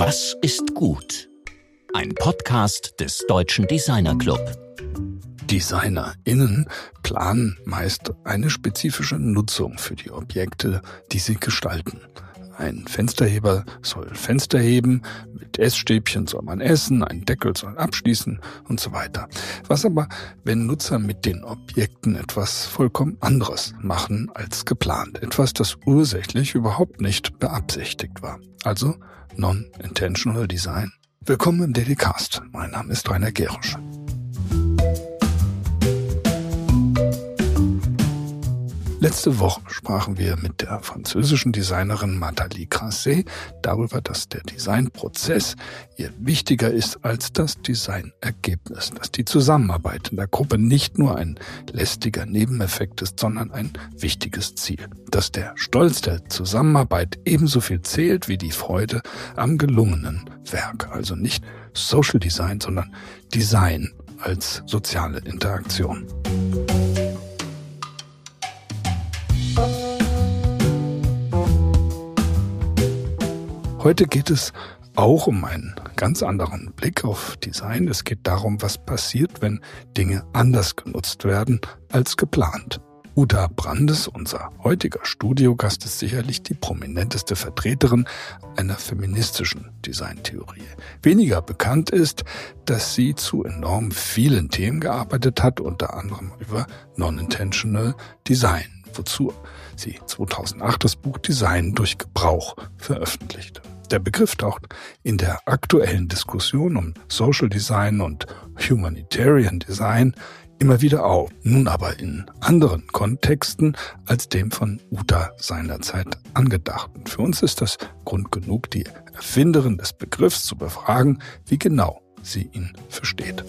Was ist gut? Ein Podcast des Deutschen Designer Club. DesignerInnen planen meist eine spezifische Nutzung für die Objekte, die sie gestalten. Ein Fensterheber soll Fenster heben, mit Essstäbchen soll man essen, ein Deckel soll abschließen und so weiter. Was aber, wenn Nutzer mit den Objekten etwas vollkommen anderes machen als geplant? Etwas, das ursächlich überhaupt nicht beabsichtigt war. Also Non-Intentional Design. Willkommen im Daily Cast. Mein Name ist Rainer Gerisch. Letzte Woche sprachen wir mit der französischen Designerin Nathalie Crasset darüber, dass der Designprozess ihr wichtiger ist als das Designergebnis, dass die Zusammenarbeit in der Gruppe nicht nur ein lästiger Nebeneffekt ist, sondern ein wichtiges Ziel, dass der Stolz der Zusammenarbeit ebenso viel zählt wie die Freude am gelungenen Werk, also nicht Social Design, sondern Design als soziale Interaktion. Heute geht es auch um einen ganz anderen Blick auf Design. Es geht darum, was passiert, wenn Dinge anders genutzt werden als geplant. Uta Brandes, unser heutiger Studiogast, ist sicherlich die prominenteste Vertreterin einer feministischen Designtheorie. Weniger bekannt ist, dass sie zu enorm vielen Themen gearbeitet hat, unter anderem über Non-Intentional Design, wozu sie 2008 das Buch Design durch Gebrauch veröffentlichte. Der Begriff taucht in der aktuellen Diskussion um Social Design und Humanitarian Design immer wieder auf, nun aber in anderen Kontexten als dem von Uta seinerzeit angedachten. Für uns ist das Grund genug, die Erfinderin des Begriffs zu befragen, wie genau sie ihn versteht.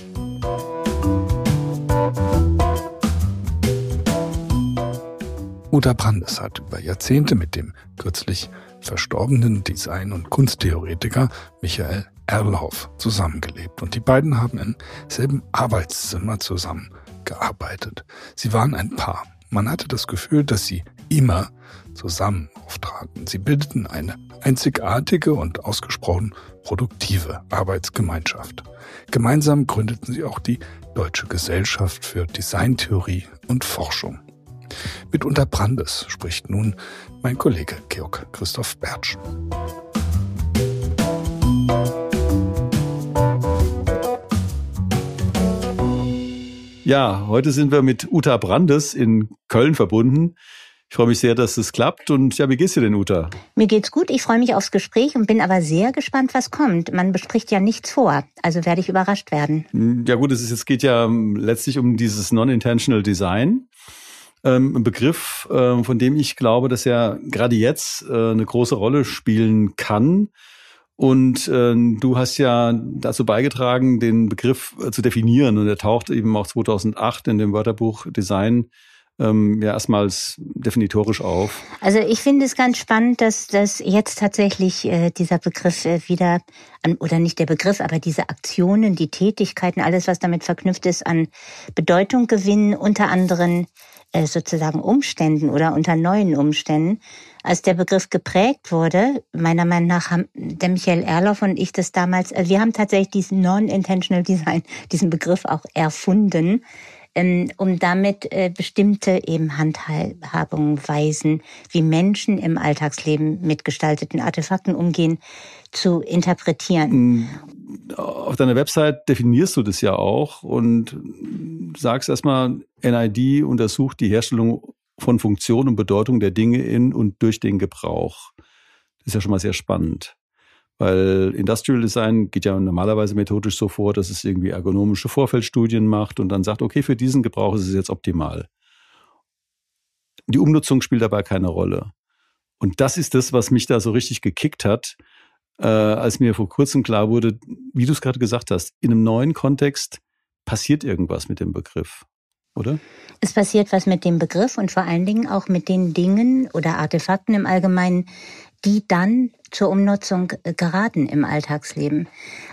Uta Brandes hat über Jahrzehnte mit dem kürzlich verstorbenen Design- und Kunsttheoretiker Michael Erlhoff zusammengelebt und die beiden haben im selben Arbeitszimmer zusammengearbeitet. Sie waren ein Paar. Man hatte das Gefühl, dass sie immer zusammen auftraten. Sie bildeten eine einzigartige und ausgesprochen produktive Arbeitsgemeinschaft. Gemeinsam gründeten sie auch die Deutsche Gesellschaft für Designtheorie und Forschung. Mit Unter Brandes spricht nun mein Kollege Georg Christoph Bertsch. Ja, heute sind wir mit Uta Brandes in Köln verbunden. Ich freue mich sehr, dass es klappt. Und ja, wie geht's dir denn, Uta? Mir geht's gut. Ich freue mich aufs Gespräch und bin aber sehr gespannt, was kommt. Man bespricht ja nichts vor. Also werde ich überrascht werden. Ja gut, es, ist, es geht ja letztlich um dieses Non-Intentional Design ähm, ein Begriff, äh, von dem ich glaube, dass er gerade jetzt äh, eine große Rolle spielen kann. Und äh, du hast ja dazu beigetragen, den Begriff äh, zu definieren. Und er taucht eben auch 2008 in dem Wörterbuch Design ähm, ja erstmals definitorisch auf. Also ich finde es ganz spannend, dass, dass jetzt tatsächlich äh, dieser Begriff äh, wieder, an, oder nicht der Begriff, aber diese Aktionen, die Tätigkeiten, alles, was damit verknüpft ist, an Bedeutung gewinnen, unter anderem äh, sozusagen Umständen oder unter neuen Umständen. Als der Begriff geprägt wurde, meiner Meinung nach haben der Michael Erloff und ich das damals, also wir haben tatsächlich diesen Non-Intentional Design, diesen Begriff auch erfunden, um damit äh, bestimmte eben Handhabungen, Weisen, wie Menschen im Alltagsleben mit gestalteten Artefakten umgehen, zu interpretieren. Mm, auf deiner Website definierst du das ja auch und sagst erstmal, NID untersucht die Herstellung von Funktion und Bedeutung der Dinge in und durch den Gebrauch. Das ist ja schon mal sehr spannend. Weil Industrial Design geht ja normalerweise methodisch so vor, dass es irgendwie ergonomische Vorfeldstudien macht und dann sagt, okay, für diesen Gebrauch ist es jetzt optimal. Die Umnutzung spielt dabei keine Rolle. Und das ist das, was mich da so richtig gekickt hat, äh, als mir vor kurzem klar wurde, wie du es gerade gesagt hast, in einem neuen Kontext passiert irgendwas mit dem Begriff, oder? Es passiert was mit dem Begriff und vor allen Dingen auch mit den Dingen oder Artefakten im Allgemeinen, die dann zur Umnutzung äh, geraten im Alltagsleben.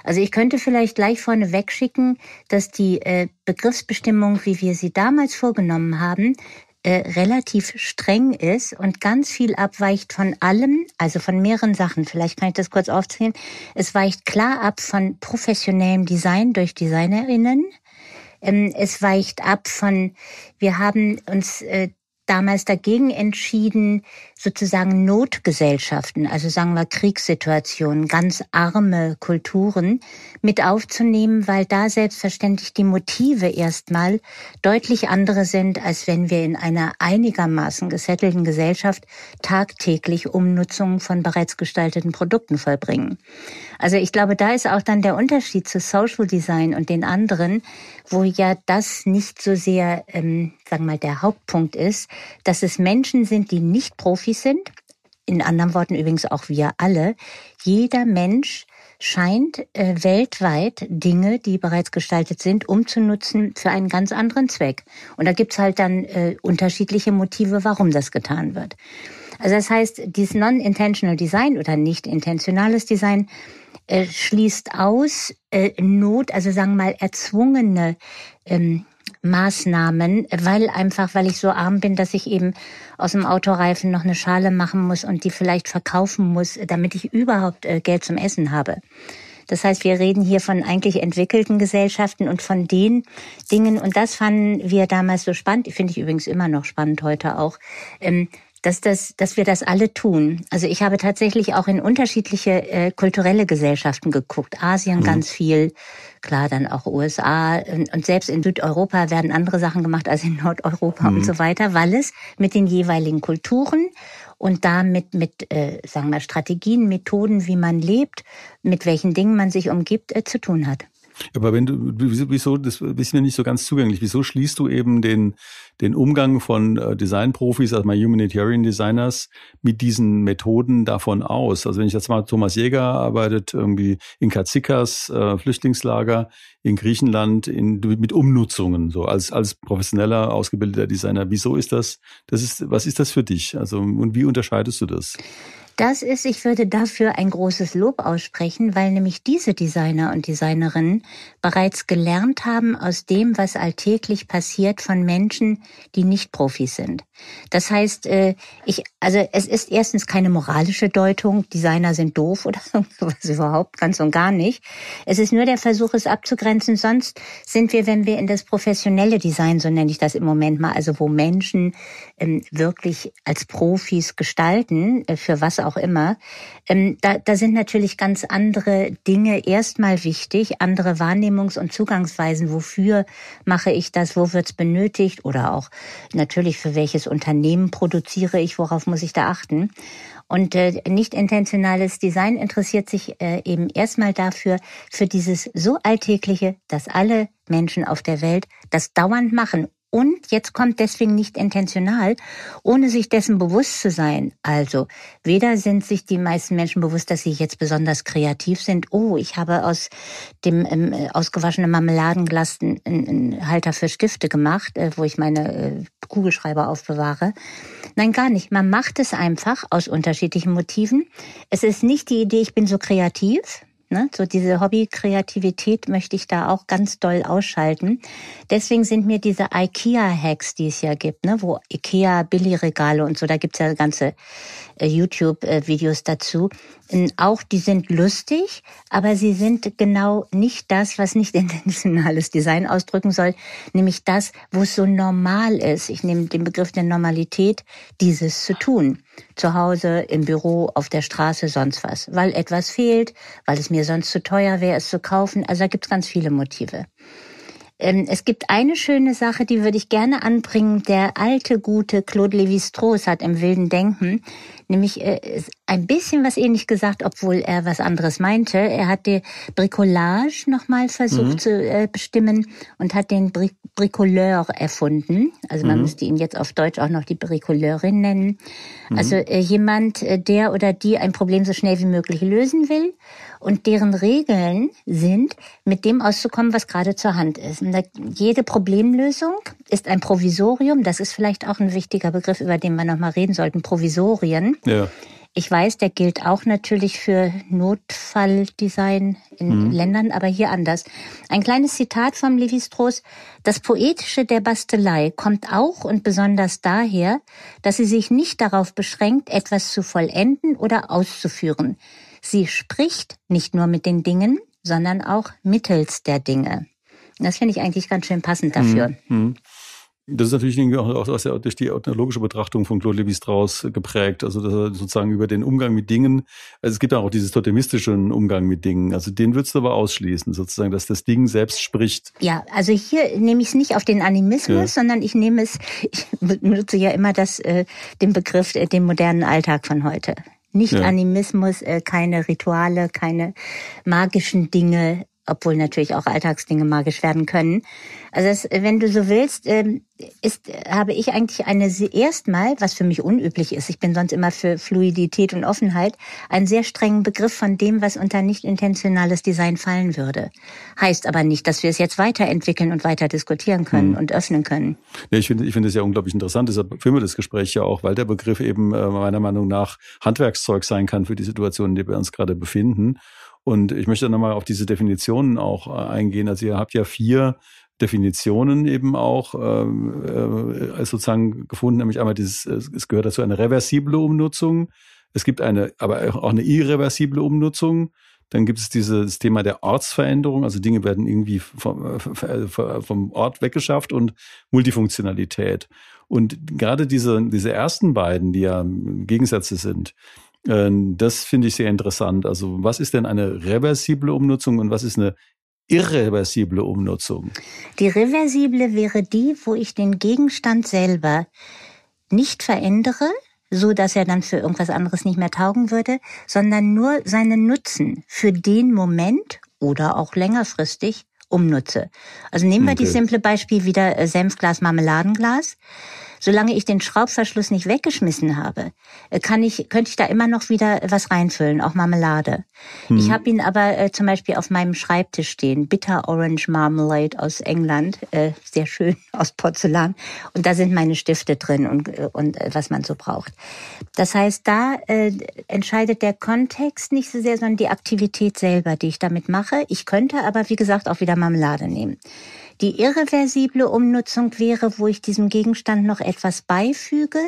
Also ich könnte vielleicht gleich vorne wegschicken, dass die äh, Begriffsbestimmung, wie wir sie damals vorgenommen haben, äh, relativ streng ist und ganz viel abweicht von allem, also von mehreren Sachen. Vielleicht kann ich das kurz aufzählen. Es weicht klar ab von professionellem Design durch Designerinnen. Ähm, es weicht ab von, wir haben uns damals dagegen entschieden, sozusagen Notgesellschaften, also sagen wir Kriegssituationen, ganz arme Kulturen mit aufzunehmen, weil da selbstverständlich die Motive erstmal deutlich andere sind, als wenn wir in einer einigermaßen gesettelten Gesellschaft tagtäglich Umnutzung von bereits gestalteten Produkten vollbringen. Also ich glaube, da ist auch dann der Unterschied zu Social Design und den anderen, wo ja das nicht so sehr, ähm, sagen wir mal, der Hauptpunkt ist, dass es Menschen sind, die nicht Profis sind. In anderen Worten übrigens auch wir alle. Jeder Mensch scheint äh, weltweit Dinge, die bereits gestaltet sind, umzunutzen für einen ganz anderen Zweck. Und da gibt's halt dann äh, unterschiedliche Motive, warum das getan wird. Also das heißt, dieses Non-Intentional Design oder nicht intentionales Design äh, schließt aus äh, Not, also sagen wir mal erzwungene ähm, Maßnahmen, weil einfach, weil ich so arm bin, dass ich eben aus dem Autoreifen noch eine Schale machen muss und die vielleicht verkaufen muss, damit ich überhaupt äh, Geld zum Essen habe. Das heißt, wir reden hier von eigentlich entwickelten Gesellschaften und von den Dingen, und das fanden wir damals so spannend, finde ich übrigens immer noch spannend heute auch, ähm, dass, das, dass wir das alle tun. Also ich habe tatsächlich auch in unterschiedliche äh, kulturelle Gesellschaften geguckt. Asien mhm. ganz viel, klar, dann auch USA und, und, selbst in Südeuropa werden andere Sachen gemacht als in Nordeuropa mhm. und so weiter, weil es mit den jeweiligen Kulturen und damit mit, äh, sagen wir, Strategien, Methoden, wie man lebt, mit welchen Dingen man sich umgibt, äh, zu tun hat. Aber wenn du, wieso, das ist mir nicht so ganz zugänglich, wieso schließt du eben den, den Umgang von äh, Designprofis, also mal Humanitarian Designers, mit diesen Methoden davon aus? Also wenn ich jetzt mal Thomas Jäger arbeitet irgendwie in Katsikas, äh, Flüchtlingslager in Griechenland, in, mit Umnutzungen, so als, als professioneller, ausgebildeter Designer. Wieso ist das, das ist, was ist das für dich? Also, und wie unterscheidest du das? Das ist, ich würde dafür ein großes Lob aussprechen, weil nämlich diese Designer und Designerinnen bereits gelernt haben aus dem, was alltäglich passiert von Menschen, die nicht Profis sind. Das heißt, äh, ich, also es ist erstens keine moralische Deutung, Designer sind doof oder sowas überhaupt, ganz und gar nicht. Es ist nur der Versuch, es abzugrenzen. Sonst sind wir, wenn wir in das professionelle Design, so nenne ich das im Moment mal, also wo Menschen ähm, wirklich als Profis gestalten, äh, für was auch immer, ähm, da, da sind natürlich ganz andere Dinge erstmal wichtig, andere Wahrnehmungs- und Zugangsweisen. Wofür mache ich das? Wo wird's benötigt? Oder auch natürlich für welches Unternehmen produziere ich? Worauf muss ich da achten? Und äh, nicht intentionales Design interessiert sich äh, eben erstmal dafür, für dieses so alltägliche, dass alle Menschen auf der Welt das dauernd machen, und jetzt kommt deswegen nicht intentional, ohne sich dessen bewusst zu sein. Also weder sind sich die meisten Menschen bewusst, dass sie jetzt besonders kreativ sind. Oh, ich habe aus dem ähm, ausgewaschenen Marmeladenglas einen, einen Halter für Stifte gemacht, äh, wo ich meine äh, Kugelschreiber aufbewahre. Nein, gar nicht. Man macht es einfach aus unterschiedlichen Motiven. Es ist nicht die Idee, ich bin so kreativ, Ne? So diese Hobby-Kreativität möchte ich da auch ganz doll ausschalten. Deswegen sind mir diese IKEA-Hacks, die es ja gibt, ne? wo IKEA-Billigregale und so, da gibt's ja ganze äh, YouTube-Videos dazu. Auch die sind lustig, aber sie sind genau nicht das, was nicht intentionales Design ausdrücken soll, nämlich das, wo es so normal ist. Ich nehme den Begriff der Normalität, dieses zu tun. Zu Hause, im Büro, auf der Straße, sonst was. Weil etwas fehlt, weil es mir sonst zu teuer wäre, es zu kaufen. Also da gibt's ganz viele Motive. Ähm, es gibt eine schöne Sache, die würde ich gerne anbringen. Der alte, gute Claude Lévi-Strauss hat im wilden Denken nämlich äh, ein bisschen was ähnlich gesagt, obwohl er was anderes meinte. Er hat die Bricolage nochmal versucht mhm. zu äh, bestimmen und hat den Bri Bricoleur erfunden. Also man mhm. müsste ihn jetzt auf Deutsch auch noch die Bricoleurin nennen. Mhm. Also äh, jemand, äh, der oder die ein Problem so schnell wie möglich lösen will und deren Regeln sind, mit dem auszukommen, was gerade zur Hand ist. Und jede Problemlösung ist ein Provisorium. Das ist vielleicht auch ein wichtiger Begriff, über den wir nochmal reden sollten. Provisorien. Ja Ich weiß, der gilt auch natürlich für Notfalldesign in mhm. Ländern, aber hier anders. Ein kleines Zitat vom Levi-Strauss. Das Poetische der Bastelei kommt auch und besonders daher, dass sie sich nicht darauf beschränkt, etwas zu vollenden oder auszuführen. Sie spricht nicht nur mit den Dingen, sondern auch mittels der Dinge. Das finde ich eigentlich ganz schön passend dafür. Mhm. Das ist natürlich auch aus der, durch die ethnologische Betrachtung von Claude Lévi-Strauss geprägt. Also dass er sozusagen über den Umgang mit Dingen, also es gibt auch dieses totemistischen Umgang mit Dingen. Also den würdest du aber ausschließen, sozusagen, dass das Ding selbst spricht. Ja, also hier nehme ich es nicht auf den Animismus, ja. sondern ich nehme es, ich benutze ja immer das, äh, den Begriff, äh, den modernen Alltag von heute. Nicht ja. Animismus, äh, keine Rituale, keine magischen Dinge, obwohl natürlich auch Alltagsdinge magisch werden können. Also das, wenn du so willst, ähm, ist, habe ich eigentlich eine erstmal, was für mich unüblich ist, ich bin sonst immer für Fluidität und Offenheit, einen sehr strengen Begriff von dem, was unter nicht intentionales Design fallen würde. Heißt aber nicht, dass wir es jetzt weiterentwickeln und weiter diskutieren können hm. und öffnen können. Ja, ich finde ich finde es ja unglaublich interessant, deshalb führen wir das Gespräch ja auch, weil der Begriff eben äh, meiner Meinung nach Handwerkszeug sein kann für die Situation, in der wir uns gerade befinden. Und ich möchte nochmal auf diese Definitionen auch äh, eingehen. Also ihr habt ja vier Definitionen eben auch ähm, äh, sozusagen gefunden, nämlich einmal dieses, es gehört dazu eine reversible Umnutzung. Es gibt eine, aber auch eine irreversible Umnutzung. Dann gibt es dieses Thema der Ortsveränderung, also Dinge werden irgendwie vom, äh, vom Ort weggeschafft und Multifunktionalität. Und gerade diese, diese ersten beiden, die ja Gegensätze sind, das finde ich sehr interessant. Also was ist denn eine reversible Umnutzung und was ist eine irreversible Umnutzung? Die reversible wäre die, wo ich den Gegenstand selber nicht verändere, so dass er dann für irgendwas anderes nicht mehr taugen würde, sondern nur seinen Nutzen für den Moment oder auch längerfristig umnutze. Also nehmen wir okay. die simple Beispiel wieder äh, Senfglas, Marmeladenglas. Solange ich den Schraubverschluss nicht weggeschmissen habe, äh, kann ich, könnte ich da immer noch wieder was reinfüllen, auch Marmelade. Hm. Ich habe ihn aber äh, zum Beispiel auf meinem Schreibtisch stehen, Bitter Orange Marmalade aus England, äh, sehr schön aus Porzellan. Und da sind meine Stifte drin und, äh, und äh, was man so braucht. Das heißt, da äh, entscheidet der Kontext nicht so sehr, sondern die Aktivität selber, die ich damit mache. Ich könnte aber, wie gesagt, auch wieder Marmelade nehmen. Die irreversible Umnutzung wäre, wo ich diesem Gegenstand noch etwas beifüge,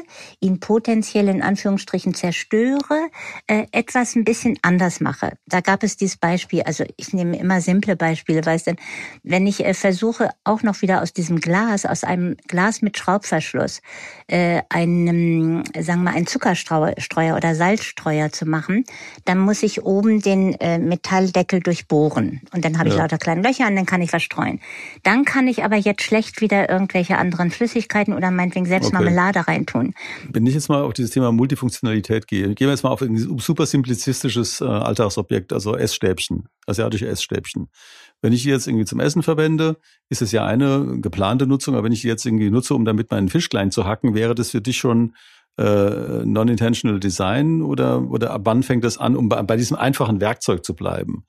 ihn potenziell in Anführungsstrichen zerstöre, äh, etwas ein bisschen anders mache. Da gab es dieses Beispiel, also ich nehme immer simple Beispiele, weißt du, wenn ich äh, versuche, auch noch wieder aus diesem Glas, aus einem Glas mit Schraubverschluss, äh, einen, sagen wir mal, einen Zuckerstreuer oder Salzstreuer zu machen, dann muss ich oben den äh, Metalldeckel durchbohren. Und dann habe ja. ich lauter kleine Löcher und dann kann ich verstreuen. Dann dann kann ich aber jetzt schlecht wieder irgendwelche anderen Flüssigkeiten oder meinetwegen selbst okay. Marmelade reintun. Wenn ich jetzt mal auf dieses Thema Multifunktionalität gehe, gehen wir jetzt mal auf ein super simplizistisches äh, Alltagsobjekt, also Essstäbchen, asiatische Essstäbchen. Wenn ich die jetzt irgendwie zum Essen verwende, ist es ja eine geplante Nutzung, aber wenn ich die jetzt irgendwie nutze, um damit meinen Fisch klein zu hacken, wäre das für dich schon äh, Non-Intentional Design oder, oder ab wann fängt das an, um bei, bei diesem einfachen Werkzeug zu bleiben?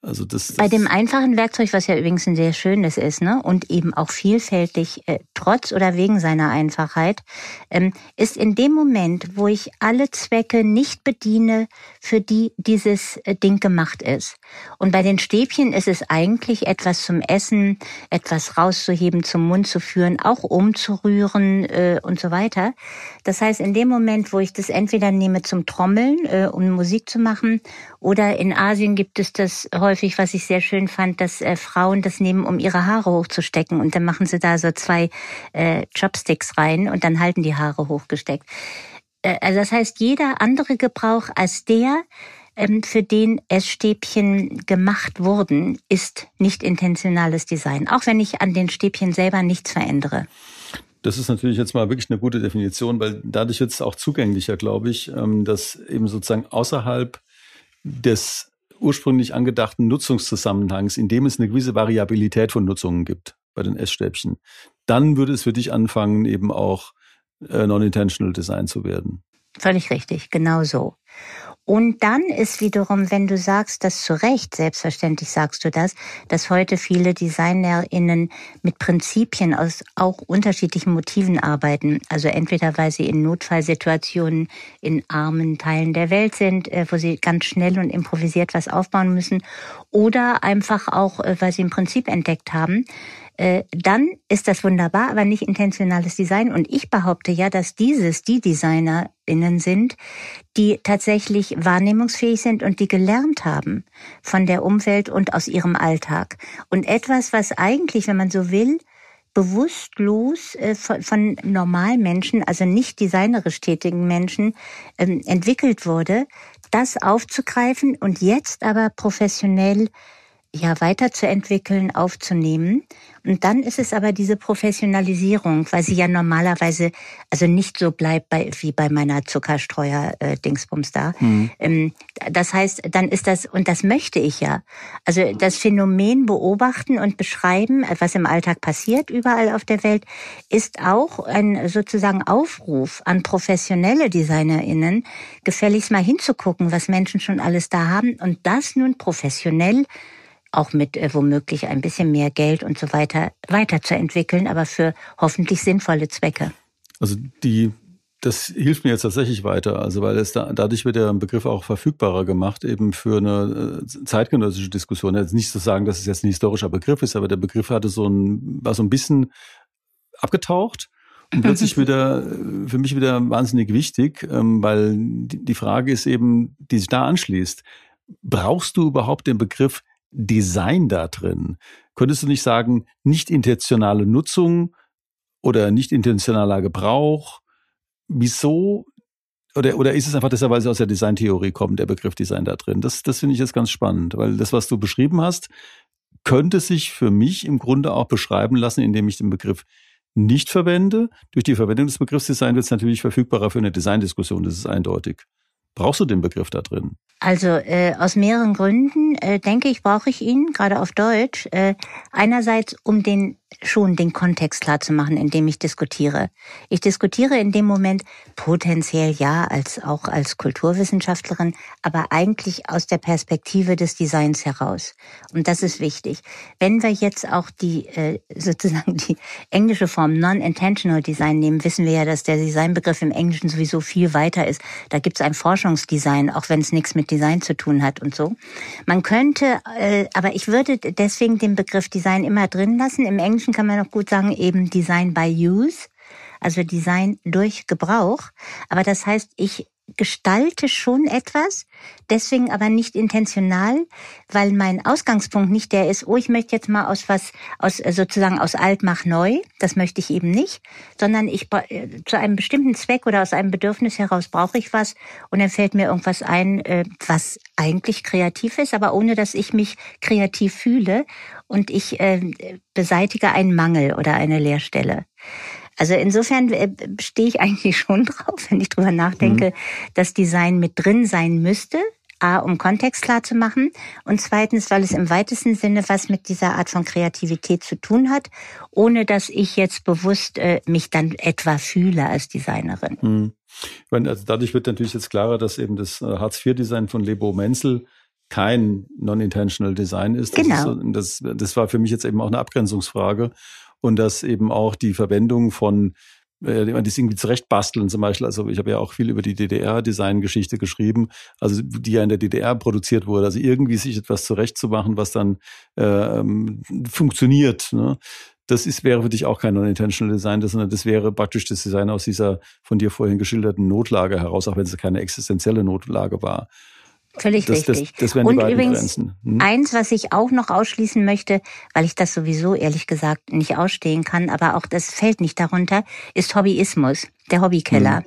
Also das, das Bei dem einfachen Werkzeug, was ja übrigens ein sehr schönes ist, ne, und eben auch vielfältig, äh, trotz oder wegen seiner Einfachheit, ähm, ist in dem Moment, wo ich alle Zwecke nicht bediene, für die dieses äh, Ding gemacht ist. Und bei den Stäbchen ist es eigentlich etwas zum Essen, etwas rauszuheben, zum Mund zu führen, auch umzurühren äh, und so weiter. Das heißt, in dem Moment, wo ich das entweder nehme zum Trommeln, äh, um Musik zu machen, oder in Asien gibt es das häufig, was ich sehr schön fand, dass äh, Frauen das nehmen, um ihre Haare hochzustecken. Und dann machen sie da so zwei äh, Chopsticks rein und dann halten die Haare hochgesteckt. Äh, also das heißt, jeder andere Gebrauch als der, ähm, für den Essstäbchen gemacht wurden, ist nicht intentionales Design. Auch wenn ich an den Stäbchen selber nichts verändere. Das ist natürlich jetzt mal wirklich eine gute Definition, weil dadurch wird es auch zugänglicher, glaube ich, ähm, dass eben sozusagen außerhalb des ursprünglich angedachten Nutzungszusammenhangs, in dem es eine gewisse Variabilität von Nutzungen gibt bei den Essstäbchen, dann würde es für dich anfangen, eben auch äh, Non-Intentional Design zu werden. Völlig richtig, genau so. Und dann ist wiederum, wenn du sagst das zu Recht, selbstverständlich sagst du das, dass heute viele DesignerInnen mit Prinzipien aus auch unterschiedlichen Motiven arbeiten. Also entweder weil sie in Notfallsituationen in armen Teilen der Welt sind, äh, wo sie ganz schnell und improvisiert was aufbauen müssen, oder einfach auch, äh, weil sie ein Prinzip entdeckt haben, dann ist das wunderbar, aber nicht intentionales Design. Und ich behaupte ja, dass dieses die DesignerInnen sind, die tatsächlich wahrnehmungsfähig sind und die gelernt haben von der Umwelt und aus ihrem Alltag. Und etwas, was eigentlich, wenn man so will, bewusstlos äh, von, von Normalmenschen, also nicht designerisch tätigen Menschen, ähm, entwickelt wurde, das aufzugreifen und jetzt aber professionell ja weiterzuentwickeln, aufzunehmen. Und dann ist es aber diese Professionalisierung, weil sie ja normalerweise also nicht so bleibt bei, wie bei meiner Zuckerstreuer-Dingsbums da. Mhm. Ähm, das heißt, dann ist das, und das möchte ich ja. Also das Phänomen beobachten und beschreiben, was im Alltag passiert, überall auf der Welt, ist auch ein sozusagen Aufruf an professionelle DesignerInnen, gefälligst mal hinzugucken, was Menschen schon alles da haben und das nun professionell auch mit äh, womöglich ein bisschen mehr Geld und so weiter weiterzuentwickeln, aber für hoffentlich sinnvolle Zwecke. Also die das hilft mir jetzt tatsächlich weiter, also weil es da, dadurch wird der Begriff auch verfügbarer gemacht, eben für eine äh, zeitgenössische Diskussion. Jetzt nicht zu sagen, dass es jetzt ein historischer Begriff ist, aber der Begriff hatte so ein, war so ein bisschen abgetaucht und plötzlich wieder für mich wieder wahnsinnig wichtig, ähm, weil die Frage ist eben, die sich da anschließt. Brauchst du überhaupt den Begriff Design da drin? Könntest du nicht sagen, nicht intentionale Nutzung oder nicht intentionaler Gebrauch? Wieso? Oder, oder ist es einfach deshalb, weil es aus der Designtheorie kommt, der Begriff Design da drin? Das, das finde ich jetzt ganz spannend, weil das, was du beschrieben hast, könnte sich für mich im Grunde auch beschreiben lassen, indem ich den Begriff nicht verwende. Durch die Verwendung des Begriffs Design wird es natürlich verfügbarer für eine Designdiskussion, das ist eindeutig. Brauchst du den Begriff da drin? Also äh, aus mehreren Gründen äh, denke ich, brauche ich ihn, gerade auf Deutsch. Äh, einerseits, um den schon den Kontext klar zu machen, in dem ich diskutiere. Ich diskutiere in dem Moment potenziell ja als auch als Kulturwissenschaftlerin, aber eigentlich aus der Perspektive des Designs heraus. Und das ist wichtig. Wenn wir jetzt auch die äh, sozusagen die englische Form Non-Intentional Design nehmen, wissen wir ja, dass der Designbegriff im Englischen sowieso viel weiter ist. Da gibt es ein Forschungsdesign, auch wenn es nichts mit Design zu tun hat und so. Man könnte, äh, aber ich würde deswegen den Begriff Design immer drin lassen. Im Englischen Englischen kann man auch gut sagen, eben Design by Use, also Design durch Gebrauch. Aber das heißt, ich gestalte schon etwas, deswegen aber nicht intentional, weil mein Ausgangspunkt nicht der ist, oh, ich möchte jetzt mal aus was, aus äh, sozusagen aus alt mach neu, das möchte ich eben nicht, sondern ich äh, zu einem bestimmten Zweck oder aus einem Bedürfnis heraus brauche ich was. Und dann fällt mir irgendwas ein, äh, was eigentlich kreativ ist, aber ohne dass ich mich kreativ fühle. Und ich beseitige einen Mangel oder eine Leerstelle. Also insofern äh, stehe ich eigentlich schon drauf, wenn ich drüber nachdenke, mhm. dass Design mit drin sein müsste. A, um Kontext klar zu machen und zweitens, weil es im weitesten Sinne was mit dieser Art von Kreativität zu tun hat, ohne dass ich jetzt bewusst äh, mich dann etwa fühle als Designerin. Mhm. Ich meine, also dadurch wird natürlich jetzt klarer, dass eben das äh, Hartz-IV-Design von Lebo Menzel kein Non-Intentional Design ist. Das genau. Ist das, das war für mich jetzt eben auch eine Abgrenzungsfrage und dass eben auch die Verwendung von äh, das irgendwie zurechtbasteln zum Beispiel. Also ich habe ja auch viel über die DDR-Design-Geschichte geschrieben, also die ja in der DDR produziert wurde. Also irgendwie sich etwas zurechtzumachen, was dann äh, funktioniert. Ne? Das ist, wäre für dich auch kein Non-Intentional Design, sondern das wäre praktisch das Design aus dieser von dir vorhin geschilderten Notlage heraus, auch wenn es keine existenzielle Notlage war. Völlig das, richtig. Das, das wären und die beiden übrigens Grenzen. Hm? eins, was ich auch noch ausschließen möchte, weil ich das sowieso ehrlich gesagt nicht ausstehen kann, aber auch das fällt nicht darunter, ist Hobbyismus, der Hobbykeller. Hm.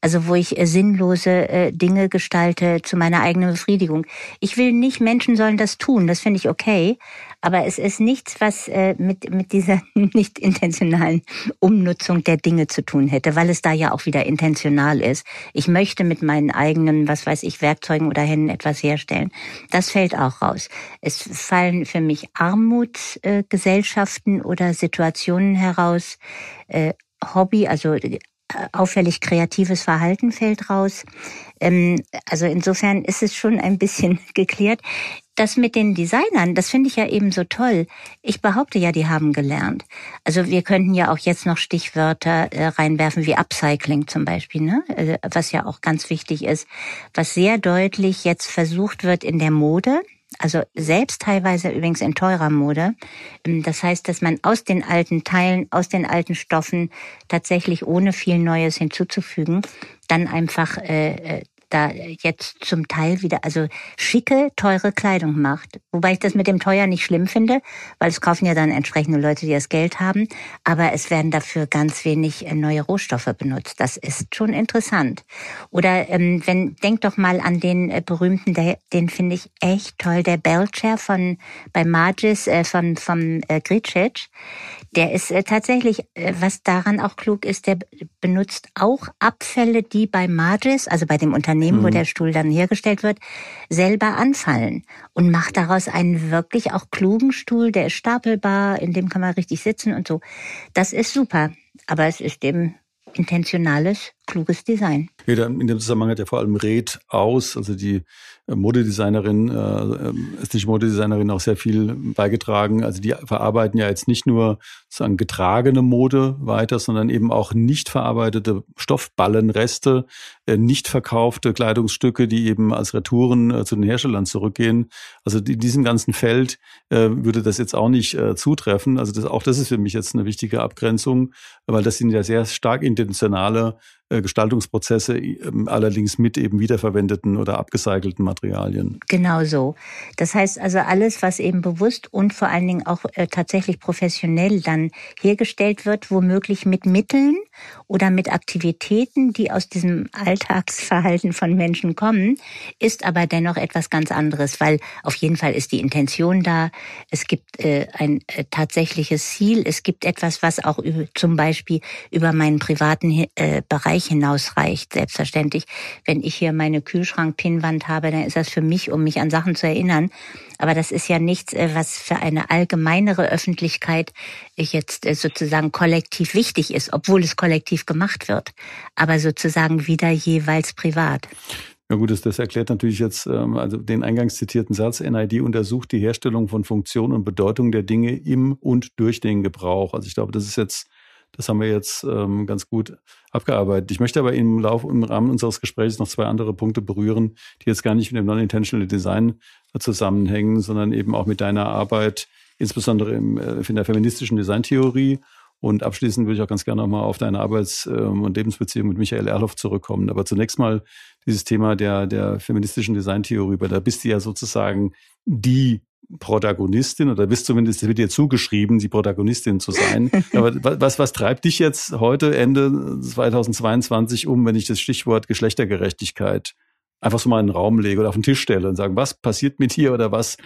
Also wo ich äh, sinnlose äh, Dinge gestalte zu meiner eigenen Befriedigung. Ich will nicht, Menschen sollen das tun, das finde ich okay, aber es ist nichts, was äh, mit, mit dieser nicht intentionalen Umnutzung der Dinge zu tun hätte, weil es da ja auch wieder intentional ist. Ich möchte mit meinen eigenen, was weiß ich, Werkzeugen oder Händen etwas herstellen. Das fällt auch raus. Es fallen für mich Armutsgesellschaften äh, oder Situationen heraus, äh, Hobby, also auffällig kreatives Verhalten fällt raus. Ähm, also insofern ist es schon ein bisschen geklärt. Das mit den Designern, das finde ich ja eben so toll. Ich behaupte ja, die haben gelernt. Also wir könnten ja auch jetzt noch Stichwörter äh, reinwerfen wie Upcycling zum Beispiel, ne? Äh, was ja auch ganz wichtig ist, was sehr deutlich jetzt versucht wird in der Mode. Also selbst teilweise übrigens in teurer Mode. Ähm, das heißt, dass man aus den alten Teilen, aus den alten Stoffen tatsächlich ohne viel Neues hinzuzufügen, dann einfach äh, äh da jetzt zum Teil wieder, also schicke, teure Kleidung macht. Wobei ich das mit dem teuer nicht schlimm finde, weil es kaufen ja dann entsprechende Leute, die das Geld haben. Aber es werden dafür ganz wenig äh, neue Rohstoffe benutzt. Das ist schon interessant. Oder ähm, wenn, denk doch mal an den äh, berühmten, der, den finde ich echt toll, der Belcher von bei Magis äh, von vom äh, Gricic. Der ist äh, tatsächlich, äh, was daran auch klug ist, der benutzt auch Abfälle, die bei Magis, also bei dem Unternehmen, mhm. wo der Stuhl dann hergestellt wird, selber anfallen und macht daraus einen wirklich auch klugen Stuhl, der ist stapelbar, in dem kann man richtig sitzen und so. Das ist super, aber es ist eben intentionales, kluges Design. In dem Zusammenhang hat ja vor allem Red aus, also die äh, Modedesignerin, äh, ist nicht Modedesignerin auch sehr viel beigetragen. Also die verarbeiten ja jetzt nicht nur sozusagen getragene Mode weiter, sondern eben auch nicht verarbeitete Stoffballenreste, äh, nicht verkaufte Kleidungsstücke, die eben als Retouren äh, zu den Herstellern zurückgehen. Also in diesem ganzen Feld äh, würde das jetzt auch nicht äh, zutreffen. Also das, auch das ist für mich jetzt eine wichtige Abgrenzung, weil das sind ja sehr stark intentionale äh, Gestaltungsprozesse, ähm, allerdings mit eben wiederverwendeten oder abgecycelten Materialien. Genau so. Das heißt also alles, was eben bewusst und vor allen Dingen auch äh, tatsächlich professionell dann hergestellt wird, womöglich mit Mitteln oder mit Aktivitäten, die aus diesem Alltagsverhalten von Menschen kommen, ist aber dennoch etwas ganz anderes, weil auf jeden Fall ist die Intention da. Es gibt äh, ein äh, tatsächliches Ziel. Es gibt etwas, was auch zum Beispiel über meinen privaten äh, Bereich hinausreicht. Selbstverständlich, wenn ich hier meine Kühlschrank-Pinnwand habe, dann ist das für mich, um mich an Sachen zu erinnern. Aber das ist ja nichts, äh, was für eine allgemeinere Öffentlichkeit jetzt äh, sozusagen kollektiv wichtig ist, obwohl es kollektiv gemacht wird. Aber sozusagen wieder jeweils privat. Ja gut, das, das erklärt natürlich jetzt ähm, also den eingangs zitierten Satz, NID untersucht die Herstellung von Funktion und Bedeutung der Dinge im und durch den Gebrauch. Also ich glaube, das ist jetzt, das haben wir jetzt ähm, ganz gut abgearbeitet. Ich möchte aber im Laufe, im Rahmen unseres Gesprächs noch zwei andere Punkte berühren, die jetzt gar nicht mit dem Non-Intentional Design zusammenhängen, sondern eben auch mit deiner Arbeit, insbesondere im, äh, in der feministischen Designtheorie. Und abschließend würde ich auch ganz gerne nochmal auf deine Arbeits- ähm, und Lebensbeziehung mit Michael Erloff zurückkommen. Aber zunächst mal dieses Thema der, der feministischen Designtheorie, weil da bist du ja sozusagen die Protagonistin oder bist zumindest wird dir zugeschrieben, die Protagonistin zu sein. Aber was, was treibt dich jetzt heute, Ende 2022 um, wenn ich das Stichwort Geschlechtergerechtigkeit einfach so mal in den Raum lege oder auf den Tisch stelle und sage, was passiert mit dir oder was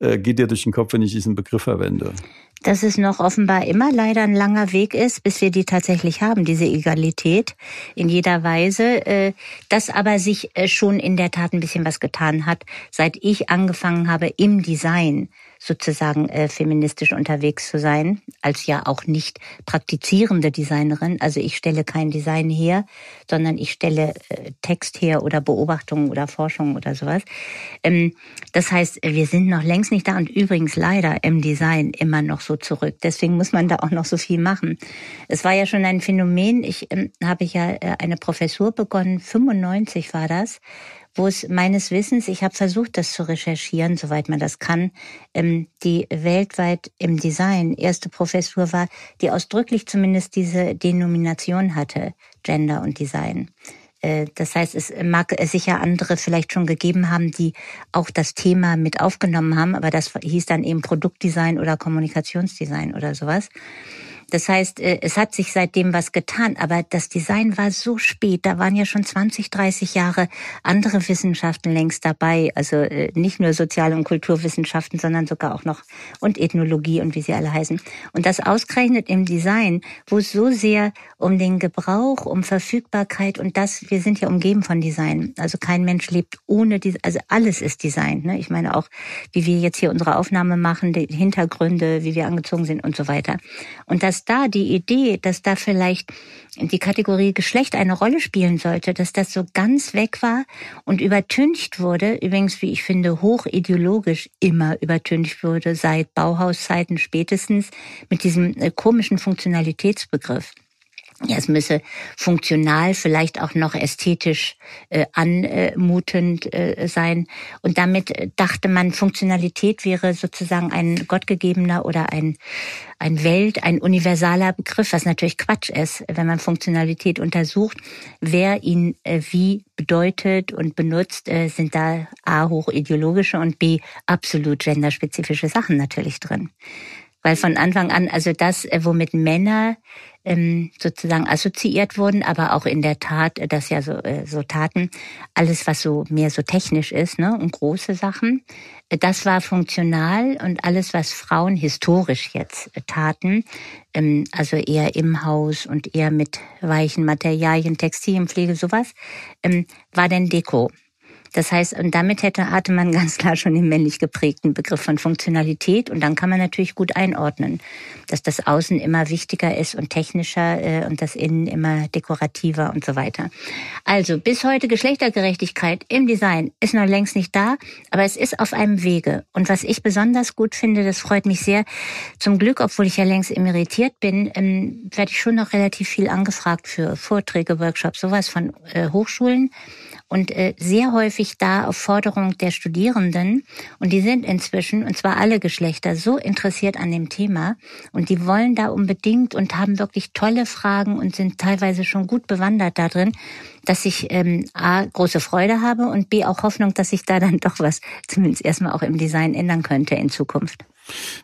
äh, geht dir durch den Kopf, wenn ich diesen Begriff verwende? Dass es noch offenbar immer leider ein langer Weg ist, bis wir die tatsächlich haben, diese Egalität in jeder Weise, äh, dass aber sich äh, schon in der Tat ein bisschen was getan hat, seit ich angefangen habe im Design sozusagen äh, feministisch unterwegs zu sein, als ja auch nicht praktizierende Designerin. Also ich stelle kein Design her, sondern ich stelle äh, Text her oder Beobachtungen oder Forschung oder sowas. Ähm, das heißt, wir sind noch längst nicht da und übrigens leider im Design immer noch so zurück. Deswegen muss man da auch noch so viel machen. Es war ja schon ein Phänomen. Ich ähm, habe ja äh, eine Professur begonnen, 95 war das wo es meines Wissens, ich habe versucht, das zu recherchieren, soweit man das kann, ähm, die weltweit im Design erste Professur war, die ausdrücklich zumindest diese Denomination hatte, Gender und Design. Äh, das heißt, es mag sicher andere vielleicht schon gegeben haben, die auch das Thema mit aufgenommen haben, aber das hieß dann eben Produktdesign oder Kommunikationsdesign oder sowas. Das heißt, äh, es hat sich seitdem was getan, aber das Design war so spät. Da waren ja schon 20, 30 Jahre andere Wissenschaften längst dabei. Also äh, nicht nur Sozial- und Kulturwissenschaften, sondern sogar auch noch und Ethnologie und wie sie alle heißen. Und das ausgerechnet im Design, wo es so sehr um den Gebrauch, um Verfügbarkeit und das, wir sind ja umgeben von Design. Also kein Mensch lebt ohne, die, also alles ist Design. Ne? Ich meine auch, wie wir jetzt hier unsere Aufnahme machen, die Hintergründe, wie wir angezogen sind und so weiter. Und das dass da die Idee, dass da vielleicht die Kategorie Geschlecht eine Rolle spielen sollte, dass das so ganz weg war und übertüncht wurde, übrigens, wie ich finde, hochideologisch immer übertüncht wurde, seit Bauhauszeiten spätestens, mit diesem äh, komischen Funktionalitätsbegriff. Ja, es müsse funktional, vielleicht auch noch ästhetisch äh, anmutend äh, sein. Und damit dachte man, Funktionalität wäre sozusagen ein gottgegebener oder ein, ein Welt, ein universaler Begriff, was natürlich Quatsch ist, wenn man Funktionalität untersucht. Wer ihn äh, wie bedeutet und benutzt, äh, sind da A, hochideologische und B, absolut genderspezifische Sachen natürlich drin. Weil von Anfang an, also das, äh, womit Männer ähm, sozusagen assoziiert wurden, aber auch in der Tat, äh, das ja so, äh, so taten, alles, was so mehr so technisch ist ne, und große Sachen, äh, das war funktional und alles, was Frauen historisch jetzt taten, ähm, also eher im Haus und eher mit weichen Materialien, Textilienpflege, sowas, ähm, war dann Deko. Das heißt, und damit hätte, hatte man ganz klar schon den männlich geprägten Begriff von Funktionalität und dann kann man natürlich gut einordnen, dass das Außen immer wichtiger ist und technischer äh, und das Innen immer dekorativer und so weiter. Also bis heute Geschlechtergerechtigkeit im Design ist noch längst nicht da, aber es ist auf einem Wege. Und was ich besonders gut finde, das freut mich sehr, zum Glück, obwohl ich ja längst emeritiert bin, ähm, werde ich schon noch relativ viel angefragt für Vorträge, Workshops, sowas von äh, Hochschulen und äh, sehr häufig da auf Forderung der Studierenden. Und die sind inzwischen, und zwar alle Geschlechter, so interessiert an dem Thema und die wollen da unbedingt und haben wirklich tolle Fragen und sind teilweise schon gut bewandert da drin, dass ich ähm, A, große Freude habe und B, auch Hoffnung, dass sich da dann doch was zumindest erstmal auch im Design ändern könnte in Zukunft.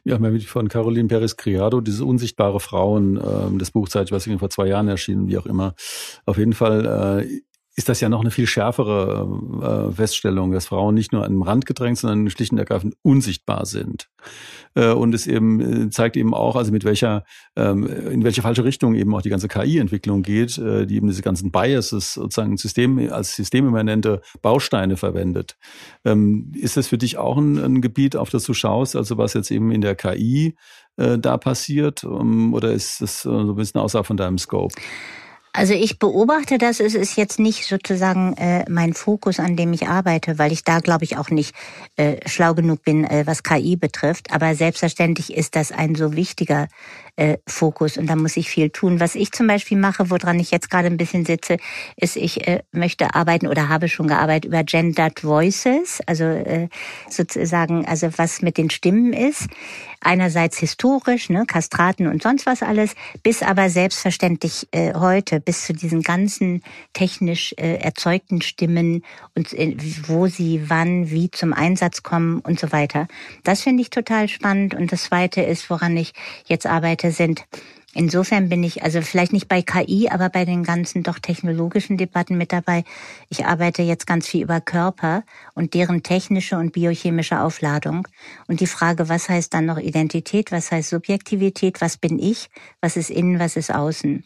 Ja, mal von Caroline Perez Criado, diese unsichtbare Frauen, äh, das Buch Zeit, was vor zwei Jahren erschienen, wie auch immer. Auf jeden Fall äh, ist das ja noch eine viel schärfere äh, Feststellung, dass Frauen nicht nur an den Rand gedrängt, sondern schlicht und ergreifend unsichtbar sind. Äh, und es eben äh, zeigt eben auch, also mit welcher, ähm, in welche falsche Richtung eben auch die ganze KI-Entwicklung geht, äh, die eben diese ganzen Biases sozusagen System, als systemimmanente Bausteine verwendet. Ähm, ist das für dich auch ein, ein Gebiet, auf das du schaust, also was jetzt eben in der KI äh, da passiert? Ähm, oder ist das so ein bisschen außerhalb von deinem Scope? Also ich beobachte das, es ist jetzt nicht sozusagen äh, mein Fokus, an dem ich arbeite, weil ich da, glaube ich, auch nicht äh, schlau genug bin, äh, was KI betrifft. Aber selbstverständlich ist das ein so wichtiger äh, Fokus und da muss ich viel tun. Was ich zum Beispiel mache, woran ich jetzt gerade ein bisschen sitze, ist, ich äh, möchte arbeiten oder habe schon gearbeitet über Gendered Voices, also äh, sozusagen, also was mit den Stimmen ist. Einerseits historisch, ne, Kastraten und sonst was alles, bis aber selbstverständlich äh, heute, bis zu diesen ganzen technisch äh, erzeugten Stimmen und äh, wo sie wann, wie zum Einsatz kommen und so weiter. Das finde ich total spannend. Und das Zweite ist, woran ich jetzt arbeite, sind. Insofern bin ich also vielleicht nicht bei KI, aber bei den ganzen doch technologischen Debatten mit dabei. Ich arbeite jetzt ganz viel über Körper und deren technische und biochemische Aufladung. Und die Frage, was heißt dann noch Identität, was heißt Subjektivität, was bin ich, was ist innen, was ist außen.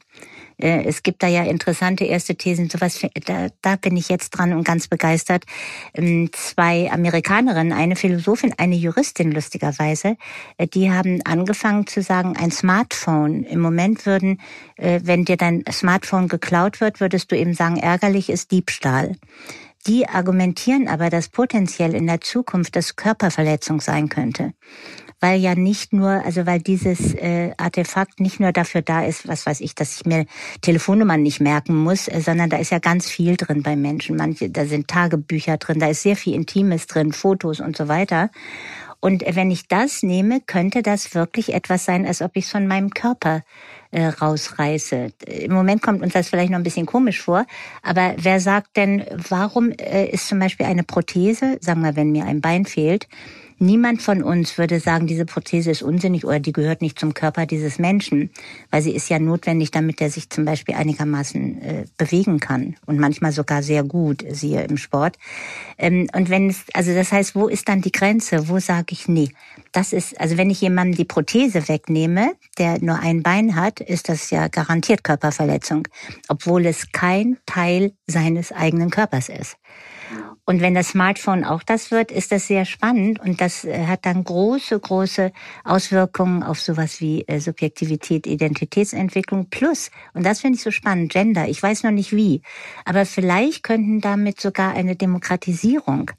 Äh, es gibt da ja interessante erste Thesen, sowas, da, da bin ich jetzt dran und ganz begeistert. Ähm, zwei Amerikanerinnen, eine Philosophin, eine Juristin lustigerweise, äh, die haben angefangen zu sagen, ein Smartphone. Im Moment würden, äh, wenn dir dein Smartphone geklaut wird, würdest du eben sagen, ärgerlich ist Diebstahl. Die argumentieren aber, dass potenziell in der Zukunft das Körperverletzung sein könnte weil ja nicht nur, also weil dieses äh, Artefakt nicht nur dafür da ist, was weiß ich, dass ich mir Telefonnummern nicht merken muss, äh, sondern da ist ja ganz viel drin bei Menschen. Manche, da sind Tagebücher drin, da ist sehr viel Intimes drin, Fotos und so weiter. Und wenn ich das nehme, könnte das wirklich etwas sein, als ob ich es von meinem Körper äh, rausreiße. Im Moment kommt uns das vielleicht noch ein bisschen komisch vor, aber wer sagt denn, warum äh, ist zum Beispiel eine Prothese, sagen wir, wenn mir ein Bein fehlt, Niemand von uns würde sagen, diese Prothese ist unsinnig oder die gehört nicht zum Körper dieses Menschen, weil sie ist ja notwendig, damit er sich zum Beispiel einigermaßen äh, bewegen kann und manchmal sogar sehr gut, siehe im Sport. Ähm, und wenn es, also das heißt, wo ist dann die Grenze? Wo sage ich nee? Das ist, also wenn ich jemandem die Prothese wegnehme, der nur ein Bein hat, ist das ja garantiert Körperverletzung, obwohl es kein Teil seines eigenen Körpers ist. Und wenn das Smartphone auch das wird, ist das sehr spannend und das äh, hat dann große, große Auswirkungen auf sowas wie äh, Subjektivität, Identitätsentwicklung plus, und das finde ich so spannend, Gender. Ich weiß noch nicht wie, aber vielleicht könnten damit sogar eine Demokratisierung